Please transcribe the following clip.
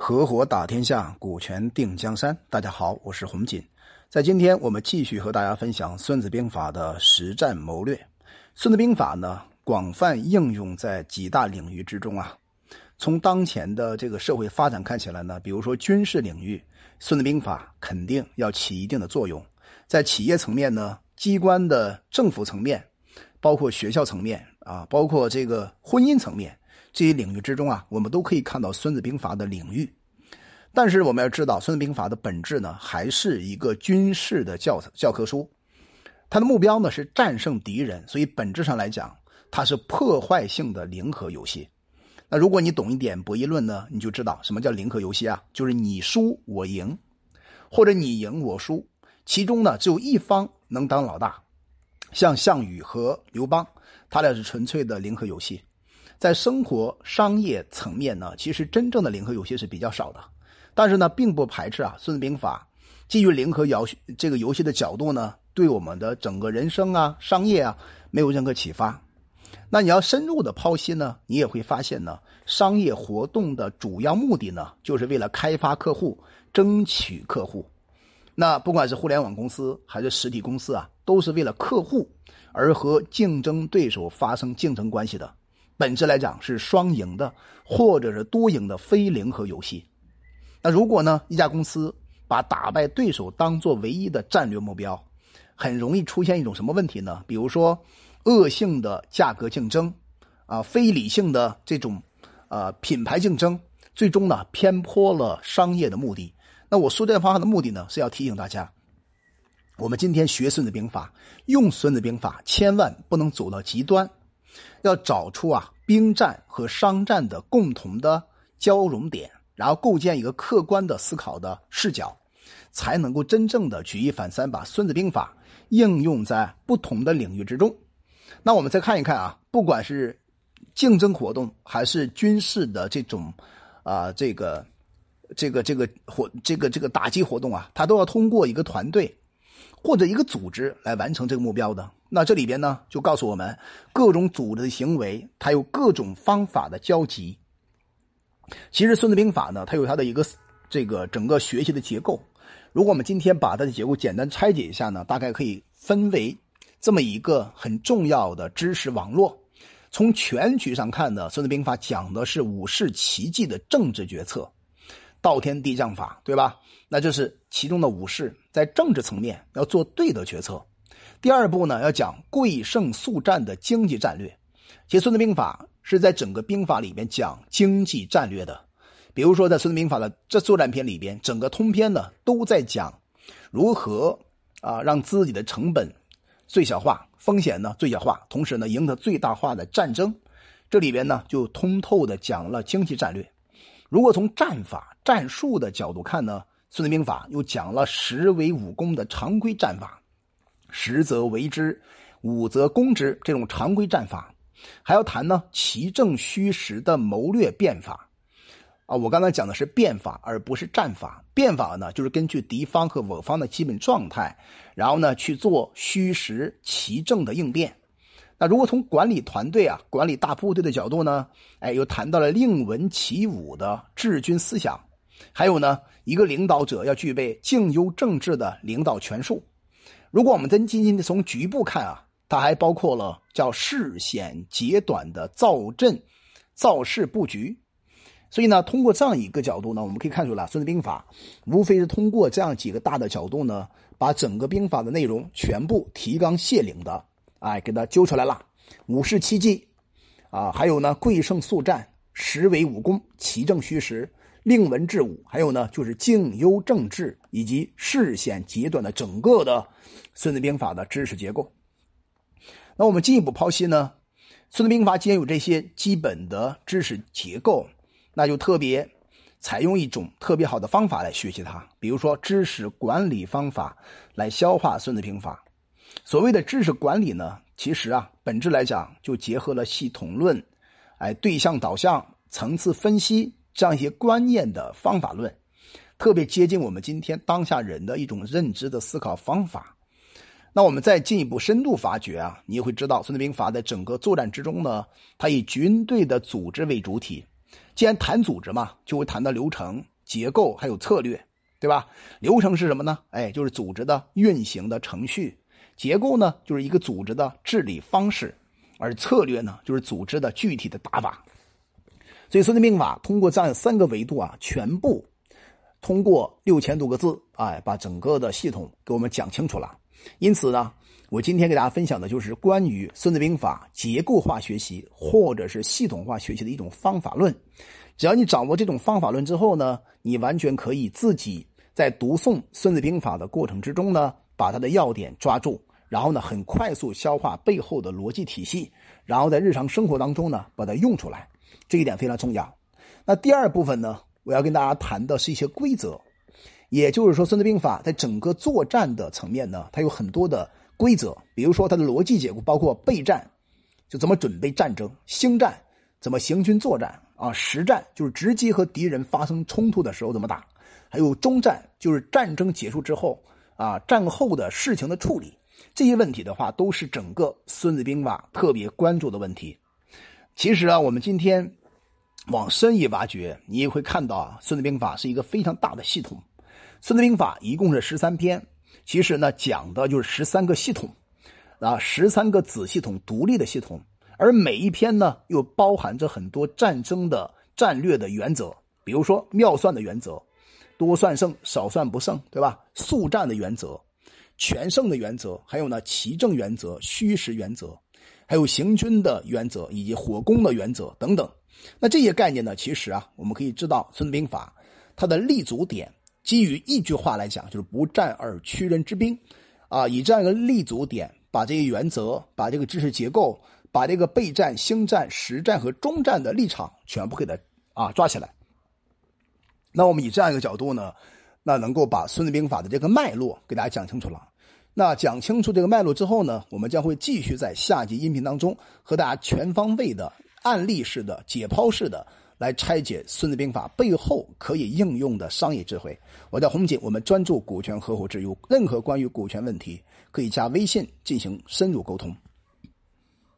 合伙打天下，股权定江山。大家好，我是洪锦。在今天，我们继续和大家分享《孙子兵法》的实战谋略。《孙子兵法》呢，广泛应用在几大领域之中啊。从当前的这个社会发展看起来呢，比如说军事领域，《孙子兵法》肯定要起一定的作用。在企业层面呢，机关的政府层面，包括学校层面啊，包括这个婚姻层面。这些领域之中啊，我们都可以看到《孙子兵法》的领域，但是我们要知道，《孙子兵法》的本质呢，还是一个军事的教教科书，它的目标呢是战胜敌人，所以本质上来讲，它是破坏性的零和游戏。那如果你懂一点博弈论呢，你就知道什么叫零和游戏啊，就是你输我赢，或者你赢我输，其中呢只有一方能当老大，像项羽和刘邦，他俩是纯粹的零和游戏。在生活商业层面呢，其实真正的零和游戏是比较少的，但是呢，并不排斥啊，《孙子兵法》基于零和游戏这个游戏的角度呢，对我们的整个人生啊、商业啊没有任何启发。那你要深入的剖析呢，你也会发现呢，商业活动的主要目的呢，就是为了开发客户、争取客户。那不管是互联网公司还是实体公司啊，都是为了客户而和竞争对手发生竞争关系的。本质来讲是双赢的，或者是多赢的非零和游戏。那如果呢，一家公司把打败对手当做唯一的战略目标，很容易出现一种什么问题呢？比如说，恶性的价格竞争，啊，非理性的这种，呃，品牌竞争，最终呢偏颇了商业的目的。那我说这方法的目的呢，是要提醒大家，我们今天学《孙子兵法》，用《孙子兵法》，千万不能走到极端。要找出啊兵战和商战的共同的交融点，然后构建一个客观的思考的视角，才能够真正的举一反三，把《孙子兵法》应用在不同的领域之中。那我们再看一看啊，不管是竞争活动还是军事的这种啊这个这个这个活这个这个打击活动啊，它都要通过一个团队。或者一个组织来完成这个目标的，那这里边呢就告诉我们，各种组织的行为，它有各种方法的交集。其实《孙子兵法》呢，它有它的一个这个整个学习的结构。如果我们今天把它的结构简单拆解一下呢，大概可以分为这么一个很重要的知识网络。从全局上看呢，《孙子兵法》讲的是武士奇迹的政治决策。道天地将法，对吧？那就是其中的武士在政治层面要做对的决策。第二步呢，要讲贵胜速战的经济战略。其实《孙子兵法》是在整个兵法里面讲经济战略的。比如说，在《孙子兵法》的这作战篇里边，整个通篇呢都在讲如何啊让自己的成本最小化、风险呢最小化，同时呢赢得最大化的战争。这里边呢就通透的讲了经济战略。如果从战法、战术的角度看呢，《孙子兵法》又讲了十为武功的常规战法，十则为之，五则攻之这种常规战法，还要谈呢奇正虚实的谋略变法。啊，我刚才讲的是变法，而不是战法。变法呢，就是根据敌方和我方的基本状态，然后呢去做虚实奇正的应变。那如果从管理团队啊、管理大部队的角度呢，哎，又谈到了令文起武的治军思想，还有呢，一个领导者要具备静优政治的领导权术。如果我们真仅仅的从局部看啊，它还包括了叫事险节短的造阵、造势布局。所以呢，通过这样一个角度呢，我们可以看出来，《孙子兵法》无非是通过这样几个大的角度呢，把整个兵法的内容全部提纲挈领的。哎，给他揪出来了，武士七计，啊，还有呢，贵胜速战，实为武功，奇正虚实，令文治武，还有呢，就是静优政治以及事险节短的整个的《孙子兵法》的知识结构。那我们进一步剖析呢，《孙子兵法》既然有这些基本的知识结构，那就特别采用一种特别好的方法来学习它，比如说知识管理方法来消化《孙子兵法》。所谓的知识管理呢，其实啊，本质来讲就结合了系统论、哎对象导向、层次分析这样一些观念的方法论，特别接近我们今天当下人的一种认知的思考方法。那我们再进一步深度发掘啊，你也会知道，《孙子兵法》在整个作战之中呢，它以军队的组织为主体，既然谈组织嘛，就会谈到流程、结构还有策略，对吧？流程是什么呢？哎，就是组织的运行的程序；结构呢，就是一个组织的治理方式；而策略呢，就是组织的具体的打法。所以《孙子兵法》通过这样三个维度啊，全部通过六千多个字，哎，把整个的系统给我们讲清楚了。因此呢，我今天给大家分享的就是关于《孙子兵法》结构化学习或者是系统化学习的一种方法论。只要你掌握这种方法论之后呢，你完全可以自己在读诵《孙子兵法》的过程之中呢，把它的要点抓住，然后呢，很快速消化背后的逻辑体系，然后在日常生活当中呢，把它用出来。这一点非常重要。那第二部分呢，我要跟大家谈的是一些规则，也就是说，《孙子兵法》在整个作战的层面呢，它有很多的规则。比如说，它的逻辑结构包括备战，就怎么准备战争；兴战，怎么行军作战啊；实战，就是直接和敌人发生冲突的时候怎么打；还有中战，就是战争结束之后啊，战后的事情的处理。这些问题的话，都是整个《孙子兵法》特别关注的问题。其实啊，我们今天。往深一挖掘，你也会看到啊，《孙子兵法》是一个非常大的系统。《孙子兵法》一共是十三篇，其实呢，讲的就是十三个系统，啊，十三个子系统独立的系统，而每一篇呢，又包含着很多战争的战略的原则，比如说妙算的原则，多算胜，少算不胜，对吧？速战的原则，全胜的原则，还有呢，奇正原则、虚实原则，还有行军的原则以及火攻的原则等等。那这些概念呢？其实啊，我们可以知道，《孙子兵法》它的立足点，基于一句话来讲，就是“不战而屈人之兵”，啊，以这样一个立足点，把这些原则、把这个知识结构、把这个备战、兴战、实战和中战的立场全部给它啊抓起来。那我们以这样一个角度呢，那能够把《孙子兵法》的这个脉络给大家讲清楚了。那讲清楚这个脉络之后呢，我们将会继续在下集音频当中和大家全方位的。案例式的、解剖式的来拆解《孙子兵法》背后可以应用的商业智慧。我叫洪锦，我们专注股权合伙制，有任何关于股权问题，可以加微信进行深入沟通。